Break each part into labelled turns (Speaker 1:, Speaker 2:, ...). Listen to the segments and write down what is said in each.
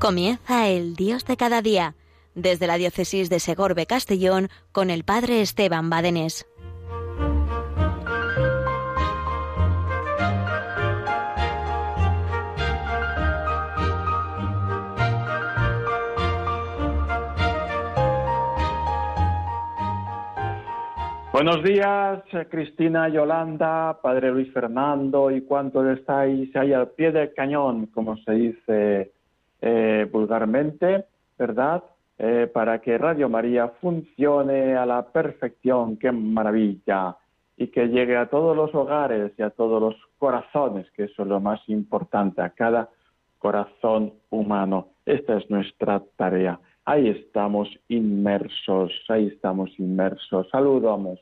Speaker 1: Comienza el Dios de cada día, desde la diócesis de Segorbe Castellón con el Padre Esteban Badenés.
Speaker 2: Buenos días, Cristina, Yolanda, Padre Luis Fernando y cuántos estáis ahí al pie del cañón, como se dice eh, vulgarmente, ¿verdad? Eh, para que Radio María funcione a la perfección, qué maravilla, y que llegue a todos los hogares y a todos los corazones, que eso es lo más importante, a cada corazón humano. Esta es nuestra tarea. Ahí estamos inmersos, ahí estamos inmersos. Saludamos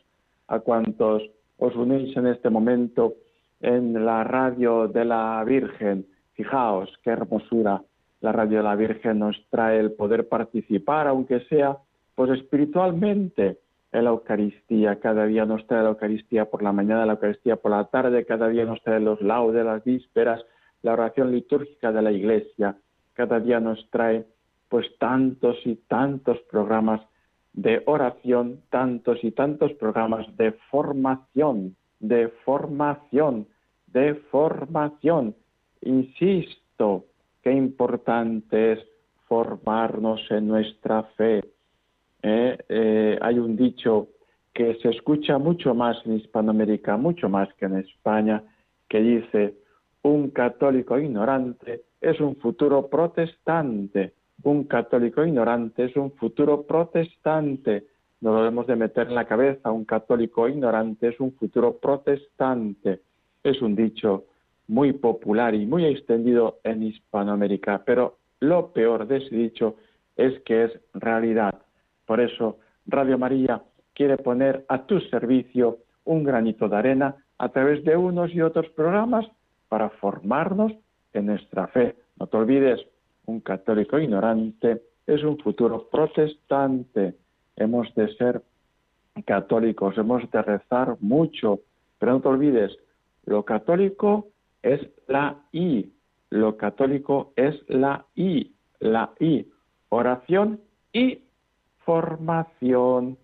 Speaker 2: a cuantos os unís en este momento en la radio de la Virgen. Fijaos qué hermosura la radio de la Virgen nos trae el poder participar, aunque sea pues espiritualmente, en la Eucaristía. Cada día nos trae la Eucaristía por la mañana, la Eucaristía por la tarde, cada día nos trae los laudes, las vísperas, la oración litúrgica de la Iglesia. Cada día nos trae pues tantos y tantos programas de oración, tantos y tantos programas de formación, de formación, de formación. Insisto, qué importante es formarnos en nuestra fe. ¿eh? Eh, hay un dicho que se escucha mucho más en Hispanoamérica, mucho más que en España, que dice, un católico ignorante es un futuro protestante. Un católico ignorante es un futuro protestante. No lo debemos de meter en la cabeza. Un católico ignorante es un futuro protestante. Es un dicho muy popular y muy extendido en Hispanoamérica, pero lo peor de ese dicho es que es realidad. Por eso Radio María quiere poner a tu servicio un granito de arena a través de unos y otros programas para formarnos en nuestra fe. No te olvides, un católico ignorante es un futuro protestante. Hemos de ser católicos, hemos de rezar mucho, pero no te olvides, lo católico es la I. Lo católico es la I. La I. Oración y formación.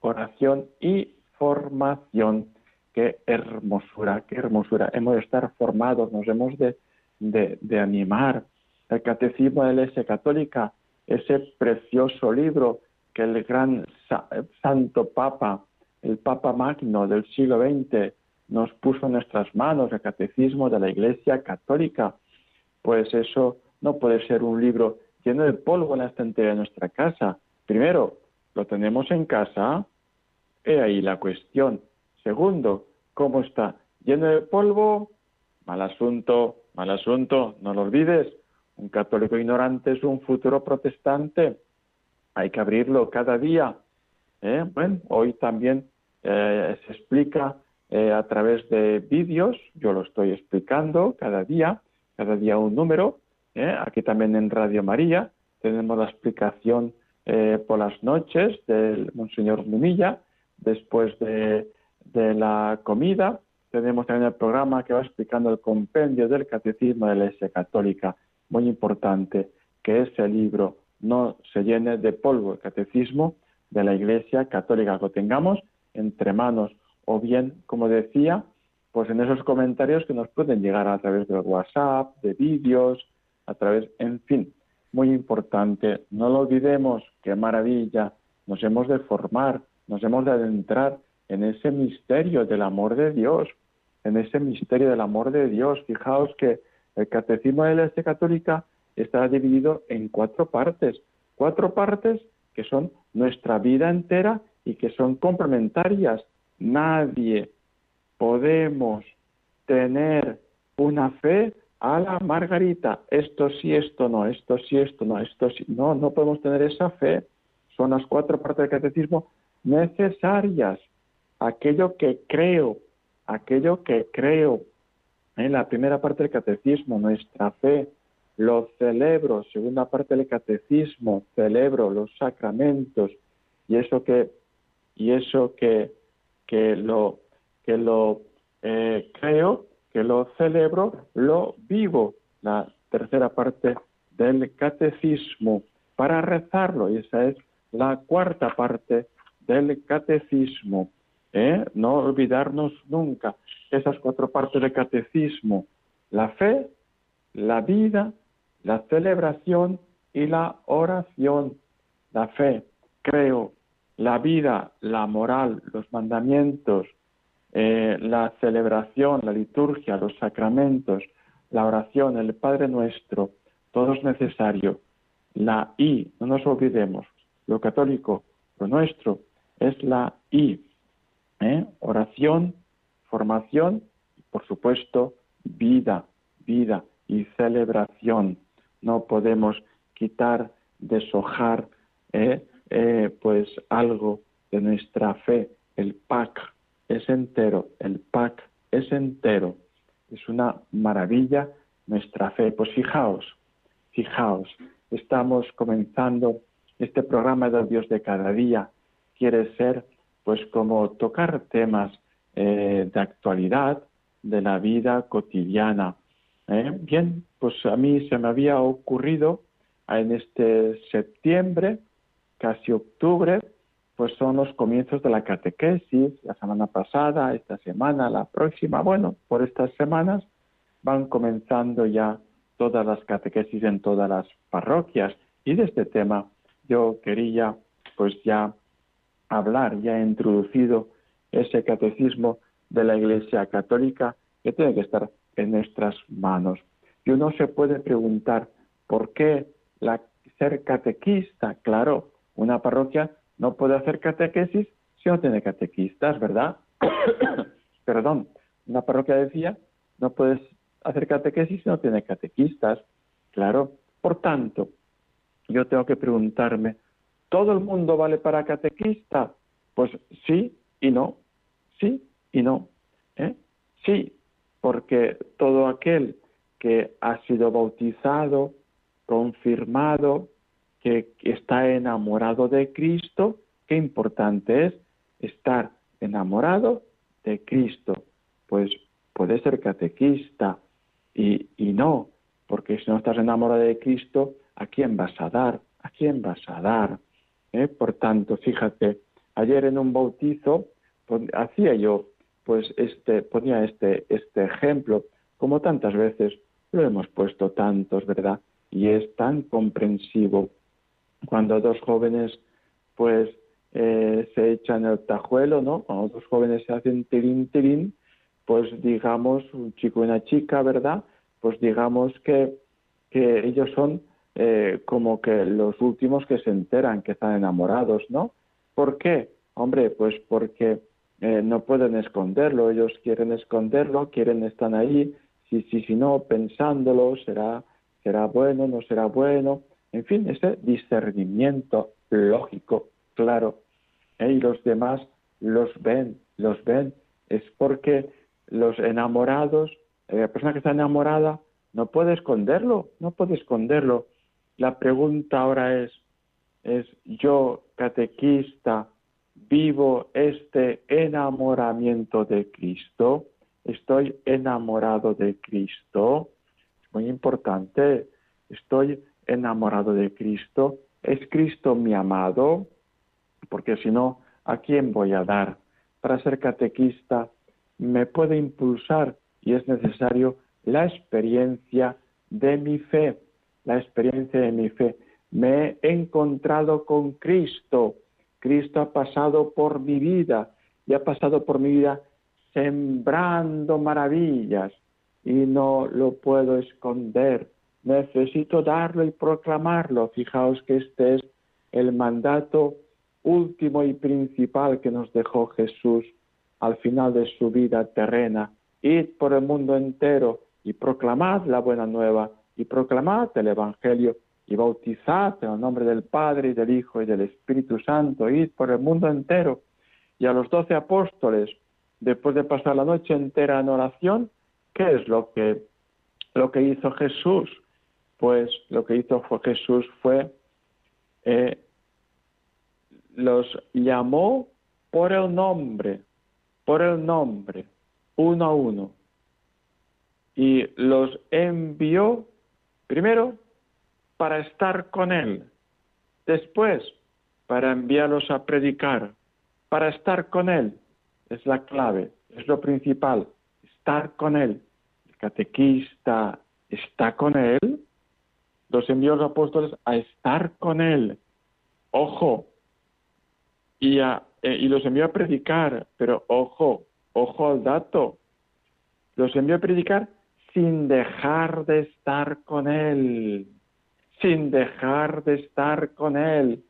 Speaker 2: Oración y formación. Qué hermosura, qué hermosura. Hemos de estar formados, nos hemos de, de, animar. El Catecismo de la Iglesia Católica, ese precioso libro que el gran Santo Papa, el Papa Magno del siglo XX, nos puso en nuestras manos el catecismo de la Iglesia Católica. Pues eso no puede ser un libro lleno de polvo en la estantería de nuestra casa. Primero, lo tenemos en casa, he ahí la cuestión. Segundo, ¿cómo está? ¿Lleno de polvo? Mal asunto, mal asunto, no lo olvides. Un católico ignorante es un futuro protestante. Hay que abrirlo cada día. ¿eh? Bueno, hoy también eh, se explica eh, a través de vídeos, yo lo estoy explicando cada día, cada día un número. ¿eh? Aquí también en Radio María tenemos la explicación eh, por las noches del Monseñor Munilla, después de, de, la comida. Tenemos también el programa que va explicando el compendio del Catecismo de la Iglesia Católica. Muy importante que ese libro no se llene de polvo, el Catecismo de la Iglesia Católica, lo tengamos entre manos o bien, como decía, pues en esos comentarios que nos pueden llegar a través de WhatsApp, de vídeos, a través, en fin, muy importante. No lo olvidemos, qué maravilla, nos hemos de formar, nos hemos de adentrar en ese misterio del amor de Dios, en ese misterio del amor de Dios. Fijaos que el catecismo de la Iglesia Católica está dividido en cuatro partes, cuatro partes que son nuestra vida entera y que son complementarias nadie podemos tener una fe a la Margarita, esto sí, esto no, esto sí, esto no, esto sí, no, no podemos tener esa fe. Son las cuatro partes del catecismo necesarias. Aquello que creo, aquello que creo. En la primera parte del catecismo, nuestra fe, lo celebro. Segunda parte del catecismo, celebro los sacramentos. Y eso que, y eso que que lo, que lo eh, creo, que lo celebro, lo vivo. La tercera parte del catecismo para rezarlo. Y esa es la cuarta parte del catecismo. ¿eh? No olvidarnos nunca esas cuatro partes del catecismo. La fe, la vida, la celebración y la oración. La fe, creo, la vida, la moral, los mandamientos, eh, la celebración, la liturgia, los sacramentos, la oración, el Padre Nuestro, todo es necesario. La I, no nos olvidemos, lo católico, lo nuestro, es la I. ¿eh? Oración, formación, y por supuesto, vida, vida y celebración. No podemos quitar, deshojar, ¿eh? Eh, pues algo de nuestra fe. El PAC es entero, el PAC es entero. Es una maravilla nuestra fe. Pues fijaos, fijaos, estamos comenzando este programa de Dios de cada día. Quiere ser pues como tocar temas eh, de actualidad, de la vida cotidiana. ¿eh? Bien, pues a mí se me había ocurrido en este septiembre, casi octubre, pues son los comienzos de la catequesis, la semana pasada, esta semana, la próxima, bueno, por estas semanas van comenzando ya todas las catequesis en todas las parroquias. Y de este tema yo quería pues ya hablar, ya he introducido ese catecismo de la Iglesia Católica que tiene que estar en nuestras manos. Y uno se puede preguntar por qué la, ser catequista, claro, una parroquia no puede hacer catequesis si no tiene catequistas, ¿verdad? Perdón, una parroquia decía, no puedes hacer catequesis si no tiene catequistas, claro. Por tanto, yo tengo que preguntarme, ¿todo el mundo vale para catequista? Pues sí y no, sí y no. ¿eh? Sí, porque todo aquel que ha sido bautizado, confirmado, que está enamorado de Cristo, qué importante es estar enamorado de Cristo. Pues puede ser catequista y, y no, porque si no estás enamorado de Cristo, ¿a quién vas a dar? ¿A quién vas a dar? ¿Eh? Por tanto, fíjate, ayer en un bautizo hacía yo, pues este, ponía este, este ejemplo, como tantas veces lo hemos puesto tantos, ¿verdad? Y es tan comprensivo cuando dos jóvenes, pues, eh, se echan el tajuelo, ¿no? Cuando dos jóvenes se hacen tirín, tirín, pues digamos, un chico y una chica, ¿verdad? Pues digamos que, que ellos son eh, como que los últimos que se enteran que están enamorados, ¿no? ¿Por qué? Hombre, pues porque eh, no pueden esconderlo, ellos quieren esconderlo, quieren estar ahí, si, si, si no, pensándolo, será, será bueno, no será bueno, en fin, ese discernimiento lógico, claro, ¿eh? y los demás los ven, los ven, es porque los enamorados, la persona que está enamorada, no puede esconderlo, no puede esconderlo, la pregunta ahora es, es yo, catequista, vivo este enamoramiento de Cristo, estoy enamorado de Cristo, es muy importante, estoy enamorado de Cristo, es Cristo mi amado, porque si no, ¿a quién voy a dar? Para ser catequista me puede impulsar y es necesario la experiencia de mi fe la experiencia de mi fe. Me he encontrado con Cristo. Cristo ha pasado por mi vida y ha pasado por mi vida sembrando maravillas y no lo puedo esconder. Necesito darlo y proclamarlo. Fijaos que este es el mandato último y principal que nos dejó Jesús al final de su vida terrena. Id por el mundo entero y proclamad la buena nueva y proclamad el Evangelio y bautizad en el nombre del Padre y del Hijo y del Espíritu Santo, id por el mundo entero. Y a los doce apóstoles, después de pasar la noche entera en oración, ¿qué es lo que, lo que hizo Jesús? Pues lo que hizo fue Jesús fue, eh, los llamó por el nombre, por el nombre, uno a uno, y los envió Primero, para estar con Él. Después, para enviarlos a predicar, para estar con Él. Es la clave, es lo principal, estar con Él. El catequista está con Él, los envió los apóstoles a estar con Él. Ojo, y, a, eh, y los envió a predicar, pero ojo, ojo al dato, los envió a predicar sin dejar de estar con Él, sin dejar de estar con Él.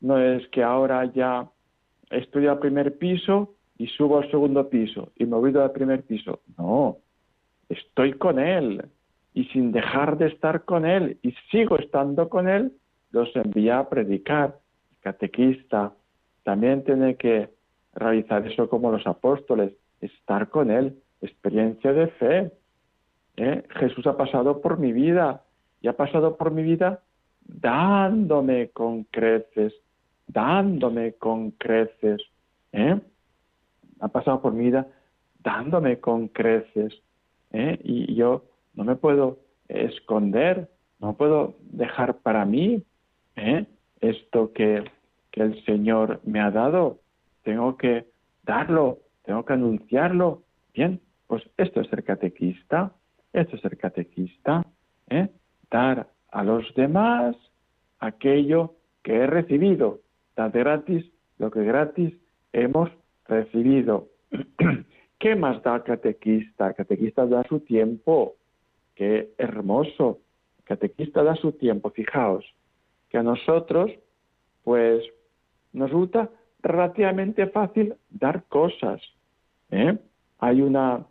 Speaker 2: No es que ahora ya estoy al primer piso y subo al segundo piso y me voy al primer piso. No, estoy con Él y sin dejar de estar con Él y sigo estando con Él, los envía a predicar. El catequista también tiene que realizar eso como los apóstoles, estar con Él, experiencia de fe. ¿eh? Jesús ha pasado por mi vida y ha pasado por mi vida dándome con creces, dándome con creces. ¿eh? Ha pasado por mi vida dándome con creces. ¿eh? Y yo no me puedo esconder, no puedo dejar para mí esto que, el Señor me ha dado. Tengo que darlo, tengo que anunciarlo. Bien, pues esto es ser catequista, esto es ser catequista, ¿eh? dar a los demás aquello que he recibido, dar gratis lo que gratis hemos recibido. ¿Qué más da catequista? Catequista da su tiempo, qué hermoso. Catequista da su tiempo, fijaos, que a nosotros, pues, nos resulta relativamente fácil dar cosas. ¿eh? Hay una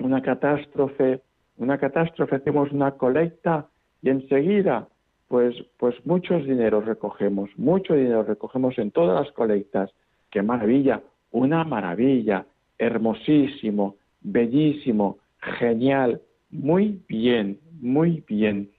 Speaker 2: una catástrofe, una catástrofe, hacemos una colecta y enseguida, pues, pues muchos dineros recogemos, mucho dinero recogemos en todas las colectas. ¡Qué maravilla! Una maravilla, hermosísimo, bellísimo, genial, muy bien, muy bien.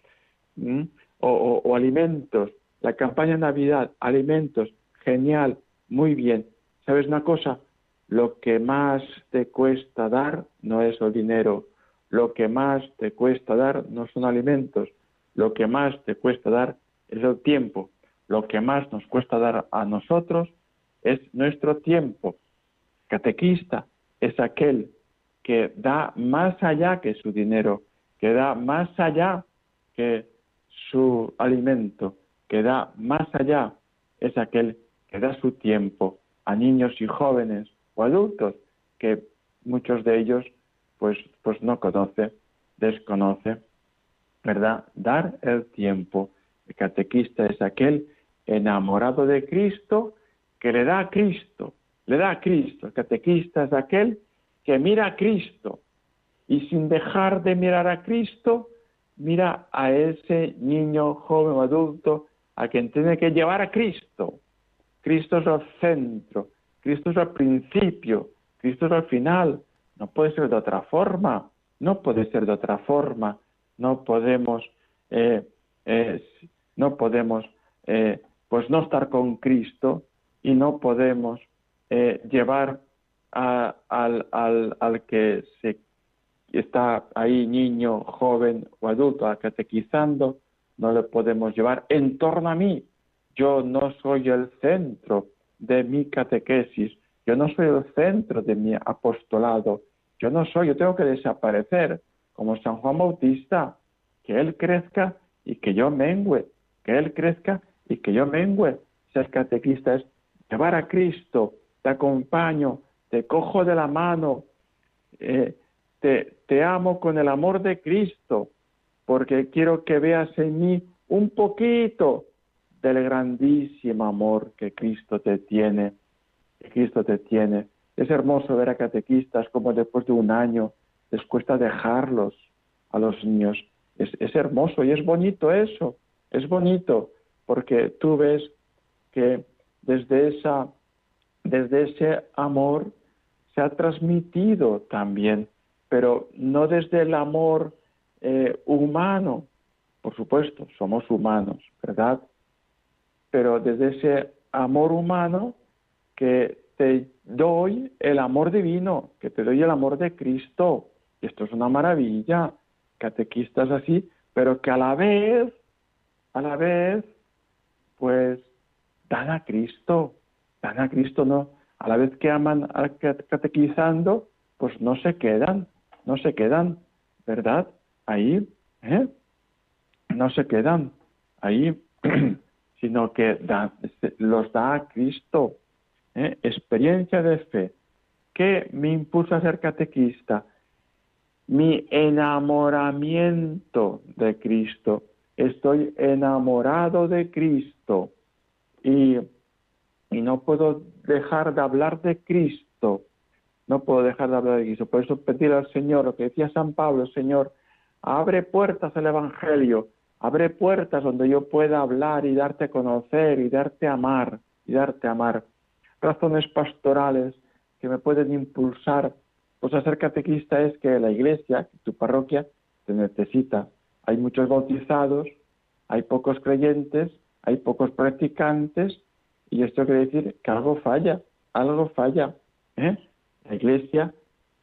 Speaker 2: O, alimentos, la campaña Navidad, alimentos, genial, muy bien. ¿Sabes una cosa? Lo que más te cuesta dar no es el dinero, lo que más te cuesta dar no son alimentos, lo que más te cuesta dar es el tiempo, lo que más nos cuesta dar a nosotros es nuestro tiempo. Catequista es aquel que da más allá que su dinero, que da más allá que su alimento, que da más allá, es aquel que da su tiempo a niños y jóvenes, adultos, que muchos de ellos pues, pues no conoce, desconoce, ¿verdad? Dar el tiempo. El catequista es aquel enamorado de Cristo que le da a Cristo, le da a Cristo. El catequista es aquel que mira a Cristo y sin dejar de mirar a Cristo, mira a ese niño, joven o adulto a quien tiene que llevar a Cristo. Cristo es el centro, Cristo es al principio, Cristo es al final. No puede ser de otra forma, no puede ser de otra forma. No podemos, eh, no podemos, eh, pues no estar con Cristo y no podemos eh, llevar al, al, al, que se está ahí niño, joven o adulto, catequizando, no le podemos llevar en torno a mí. Yo no soy el centro, de mi catequesis, yo no soy el centro de mi apostolado, yo no soy, yo tengo que desaparecer, como San Juan Bautista, que Él crezca y que yo mengüe, que Él crezca y que yo mengüe. Ser catequista es llevar a Cristo, te acompaño, te cojo de la mano, eh, te, amo con el amor de Cristo, porque quiero que veas en mí un poquito del grandísimo amor que Cristo te tiene, Cristo te tiene. Es hermoso ver a catequistas como después de un año les cuesta dejarlos a los niños. Es, es hermoso y es bonito eso, es bonito, porque tú ves que desde, esa, desde ese amor se ha transmitido también, pero no desde el amor eh, humano, por supuesto, somos humanos, ¿verdad? pero desde ese amor humano que te doy el amor divino, que te doy el amor de Cristo. Esto es una maravilla, catequistas así, pero que a la vez a la vez, pues dan a Cristo, dan a Cristo, no, a la vez que aman catequizando, pues no se quedan, no se quedan, ¿verdad? Ahí, ¿eh? No se quedan ahí, sino que los da a Cristo. ¿eh? Experiencia de fe. ¿Qué me impulsa a ser catequista? Mi enamoramiento de Cristo. Estoy enamorado de Cristo y, y no puedo dejar de hablar de Cristo. No puedo dejar de hablar de Cristo. Por eso pedir al Señor, lo que decía San Pablo, Señor, abre puertas al Evangelio, abre puertas donde yo pueda hablar y darte a conocer y darte a amar y darte a amar. Razones pastorales que me pueden impulsar. Pues ser catequista es que la iglesia, tu parroquia, te necesita. Hay muchos bautizados, hay pocos creyentes, hay pocos practicantes y esto quiere decir que algo falla, algo falla. ¿eh? La iglesia,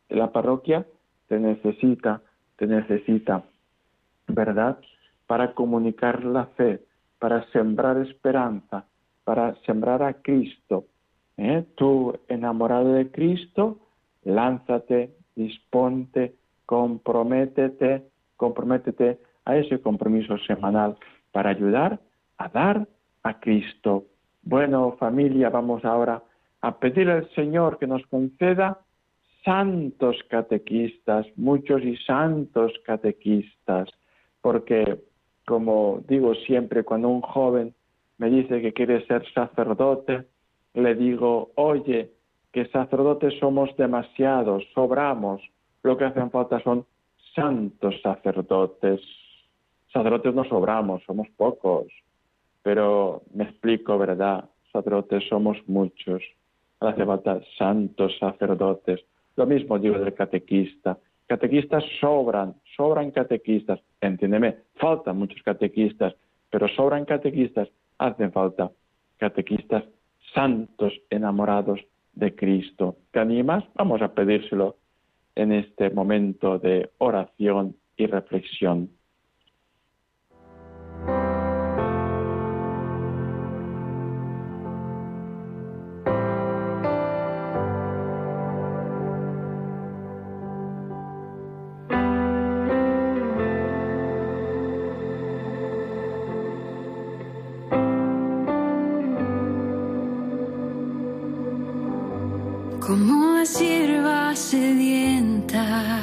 Speaker 2: la parroquia te necesita, te necesita, ¿verdad? Para comunicar la fe, para sembrar esperanza, para sembrar a Cristo. ¿eh? Tú, enamorado de Cristo, lánzate, disponte, comprométete, comprométete a ese compromiso semanal para ayudar a dar a Cristo. Bueno, familia, vamos ahora a pedir al Señor que nos conceda santos catequistas, muchos y santos catequistas, porque, como digo siempre, cuando un joven me dice que quiere ser sacerdote, le digo, oye, que sacerdotes somos demasiados, sobramos, lo que hacen falta son santos sacerdotes. Sacerdotes no sobramos, somos pocos, pero me explico, ¿verdad? Sacerdotes somos muchos. Hace falta santos sacerdotes. Lo mismo digo del catequista. Catequistas sobran, sobran catequistas. Entiéndeme, faltan muchos catequistas, pero sobran catequistas. Hacen falta catequistas santos enamorados de Cristo. ¿Te animas? Vamos a pedírselo en este momento de oración y reflexión.
Speaker 3: Busca corrientes de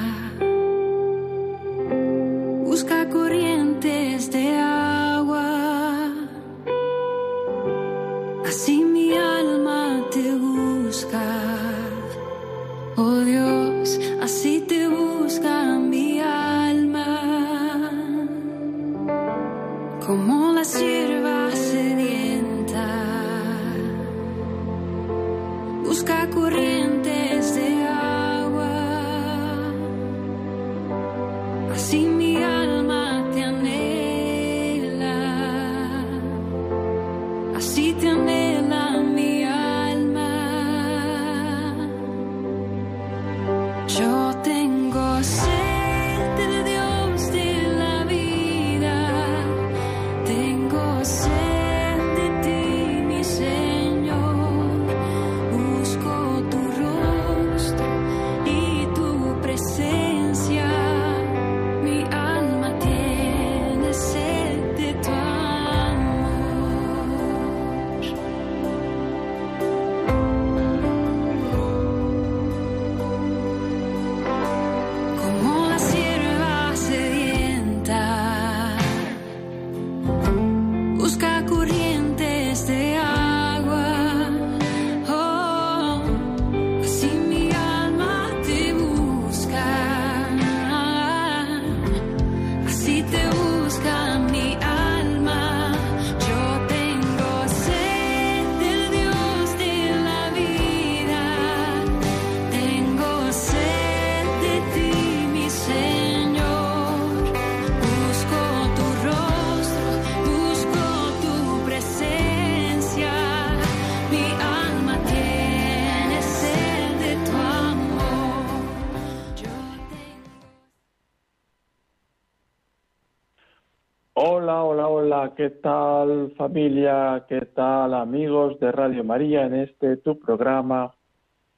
Speaker 2: ¿qué tal familia? ¿Qué tal amigos de Radio María en este tu programa,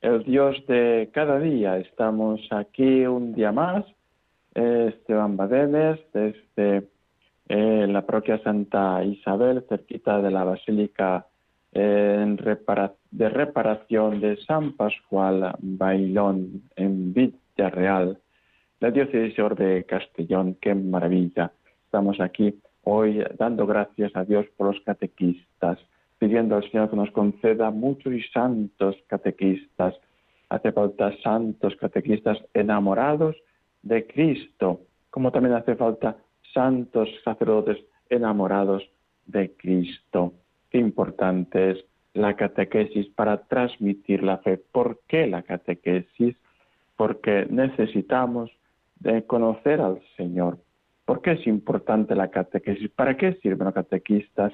Speaker 2: El Dios de cada día? Estamos aquí un día más, Esteban Badenes, desde eh, la parroquia Santa Isabel, cerquita de la Basílica en de reparación de San Pascual Bailón en Villarreal, la diócesis de Castellón, qué maravilla estamos aquí hoy dando gracias a Dios por los catequistas, pidiendo al Señor que nos conceda muchos y santos catequistas. Hace falta santos catequistas enamorados de Cristo, como también hace falta santos sacerdotes enamorados de Cristo. Qué importante es la catequesis para transmitir la fe. ¿Por qué la catequesis? Porque necesitamos de conocer al Señor, ¿Por qué es importante la catequesis? ¿Para qué sirven los catequistas?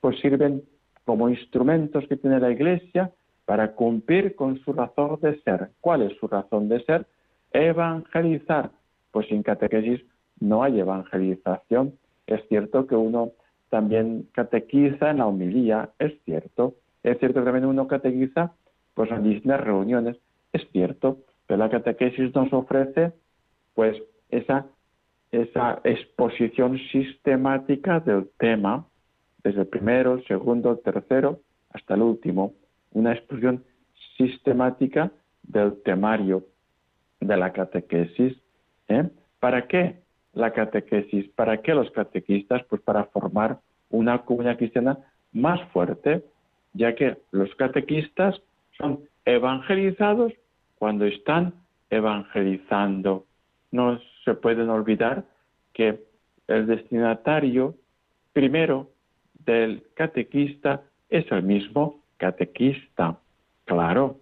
Speaker 2: Pues sirven como instrumentos que tiene la Iglesia para cumplir con su razón de ser. ¿Cuál es su razón de ser? Evangelizar. Pues sin catequesis no hay evangelización. Es cierto que uno también catequiza en la homilía, es cierto. Es cierto que también uno catequiza pues en distintas reuniones, es cierto. Pero la catequesis nos ofrece pues esa esa exposición sistemática del tema, desde el primero, el segundo, el tercero, hasta el último, una exposición sistemática del temario de la catequesis. ¿eh? ¿Para qué la catequesis? ¿Para qué los catequistas? Pues para formar una comunidad cristiana más fuerte, ya que los catequistas son evangelizados cuando están evangelizando. No se pueden olvidar que el destinatario primero del catequista es el mismo catequista. Claro.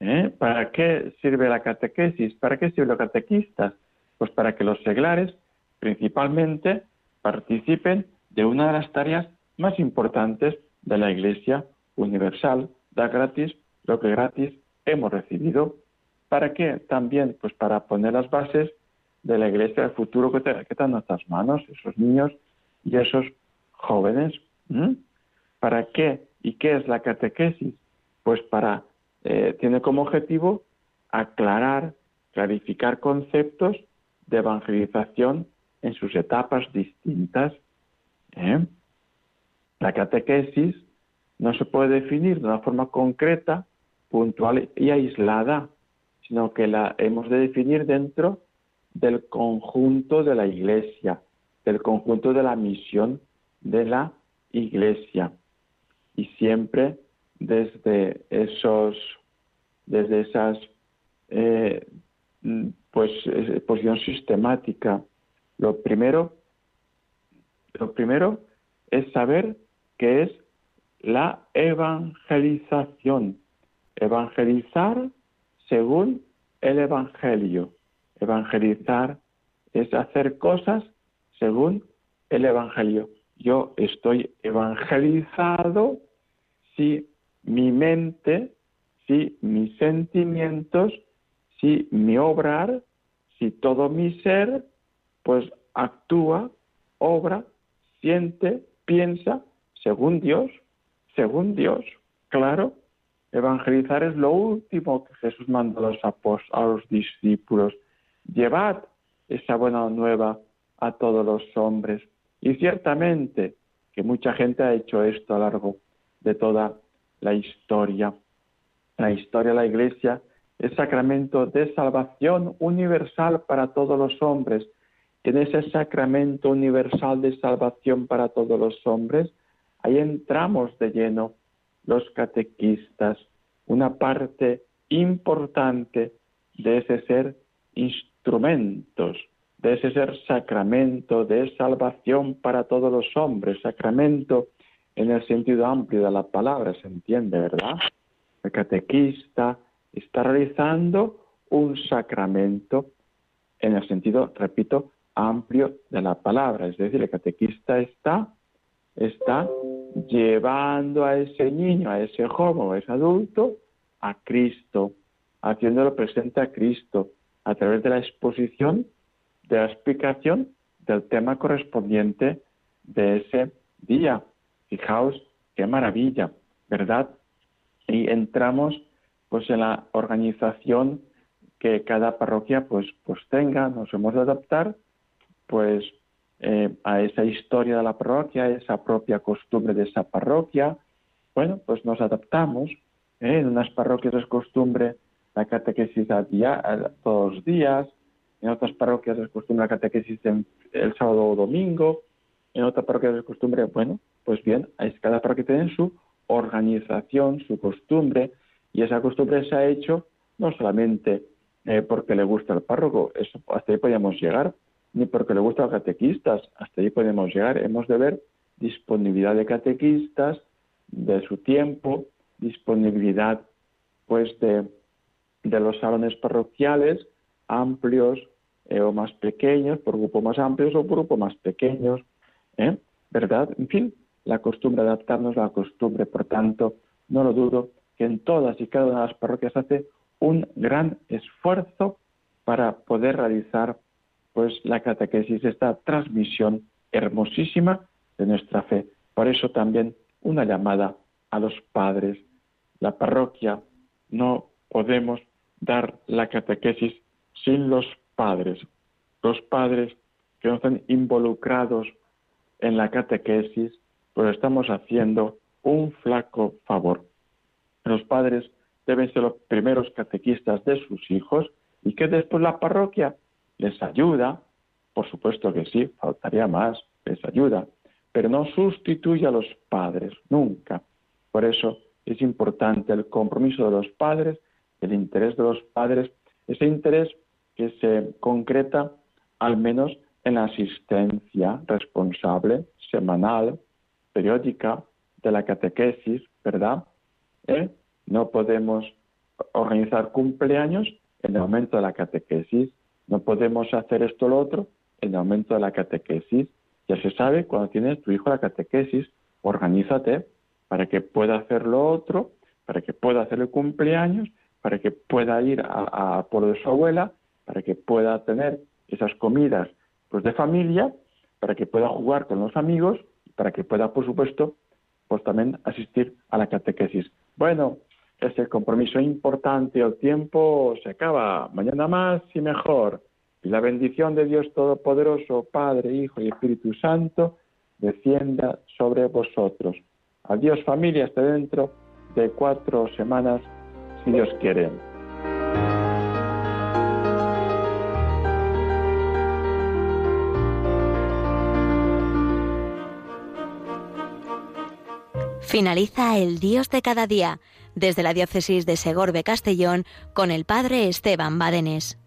Speaker 2: ¿Eh? ¿Para qué sirve la catequesis? ¿Para qué sirven los catequistas? Pues para que los seglares principalmente participen de una de las tareas más importantes de la Iglesia universal, da gratis lo que gratis hemos recibido ¿Para qué? También, pues para poner las bases de la iglesia del futuro que, están en nuestras manos, esos niños y esos jóvenes. ¿Para qué? ¿Y qué es la catequesis? Pues para, eh, tiene como objetivo aclarar, clarificar conceptos de evangelización en sus etapas distintas. ¿eh? La catequesis no se puede definir de una forma concreta, puntual y aislada sino que la hemos de definir dentro del conjunto de la Iglesia, del conjunto de la misión de la Iglesia. Y siempre desde esos, desde esas, eh, pues, posición sistemática. Lo primero, lo primero es saber qué es la evangelización. Evangelizar según el Evangelio. Evangelizar es hacer cosas según el Evangelio. Yo estoy evangelizado si mi mente, si mis sentimientos, si mi obrar, si todo mi ser, pues actúa, obra, siente, piensa según Dios, según Dios, claro. Evangelizar es lo último que Jesús mandó a los, a los discípulos. Llevad esa buena nueva a todos los hombres. Y ciertamente que mucha gente ha hecho esto a lo largo de toda la historia. La historia de la Iglesia es sacramento de salvación universal para todos los hombres. En ese sacramento universal de salvación para todos los hombres, ahí entramos de lleno los catequistas, una parte importante de ese ser instrumentos, de ese ser sacramento de salvación para todos los hombres, sacramento en el sentido amplio de la palabra, se entiende, ¿verdad? El catequista está realizando un sacramento en el sentido, repito, amplio de la palabra, es decir, el catequista está está llevando a ese niño, a ese joven, a ese adulto, a Cristo, haciéndolo presente a Cristo, a través de la exposición, de la explicación del tema correspondiente de ese día. Fijaos qué maravilla, ¿verdad? Y entramos pues en la organización que cada parroquia pues, pues tenga, nos hemos de adaptar pues eh, a esa historia de la parroquia, a esa propia costumbre de esa parroquia. Bueno, pues nos adaptamos. ¿eh? En unas parroquias es costumbre la catequesis a día, todos los días, en otras parroquias es costumbre la catequesis el sábado o domingo, en otras parroquias es costumbre, bueno, pues bien, cada parroquia tiene su organización, su costumbre, y esa costumbre se ha hecho no solamente eh, porque le gusta al párroco, eso, hasta ahí podemos llegar, ni porque le gusta a los catequistas, hasta ahí podemos llegar. Hemos de ver disponibilidad de catequistas, de su tiempo, disponibilidad pues de, de los salones parroquiales amplios eh, o más pequeños, por grupos más amplios o grupos más pequeños, ¿eh? ¿verdad? En fin, la costumbre adaptarnos a la costumbre, por tanto, no lo dudo, que en todas y cada una de las parroquias hace un gran esfuerzo para poder realizar pues la catequesis, esta transmisión hermosísima de nuestra fe. Por eso también una llamada a los padres. La parroquia no podemos dar la catequesis sin los padres. Los padres que no están involucrados en la catequesis, pues estamos haciendo un flaco favor. Los padres deben ser los primeros catequistas de sus hijos y que después la parroquia les ayuda, por supuesto que sí, faltaría más, les ayuda, pero no sustituye a los padres, nunca. Por eso es importante el compromiso de los padres, el interés de los padres, ese interés que se concreta al menos en la asistencia responsable, semanal, periódica de la catequesis, ¿verdad? ¿Eh? No podemos organizar cumpleaños en el momento de la catequesis, no podemos hacer esto o lo otro en el momento de la catequesis. Ya se sabe, cuando tienes tu hijo la catequesis, organízate para que pueda hacer lo otro, para que pueda hacer el cumpleaños, para que pueda ir a, por de su abuela, para que pueda tener esas comidas pues de familia, para que pueda jugar con los amigos, para que pueda, por supuesto, pues también asistir a la catequesis. Bueno, ese compromiso importante, el tiempo se acaba, mañana más y mejor. Y la bendición de Dios Todopoderoso, Padre, Hijo y Espíritu Santo, descienda sobre vosotros. Adiós familia, hasta dentro de cuatro semanas, si Dios quiere.
Speaker 1: Finaliza el Dios de cada día desde la diócesis de Segorbe Castellón con el padre Esteban Badenes.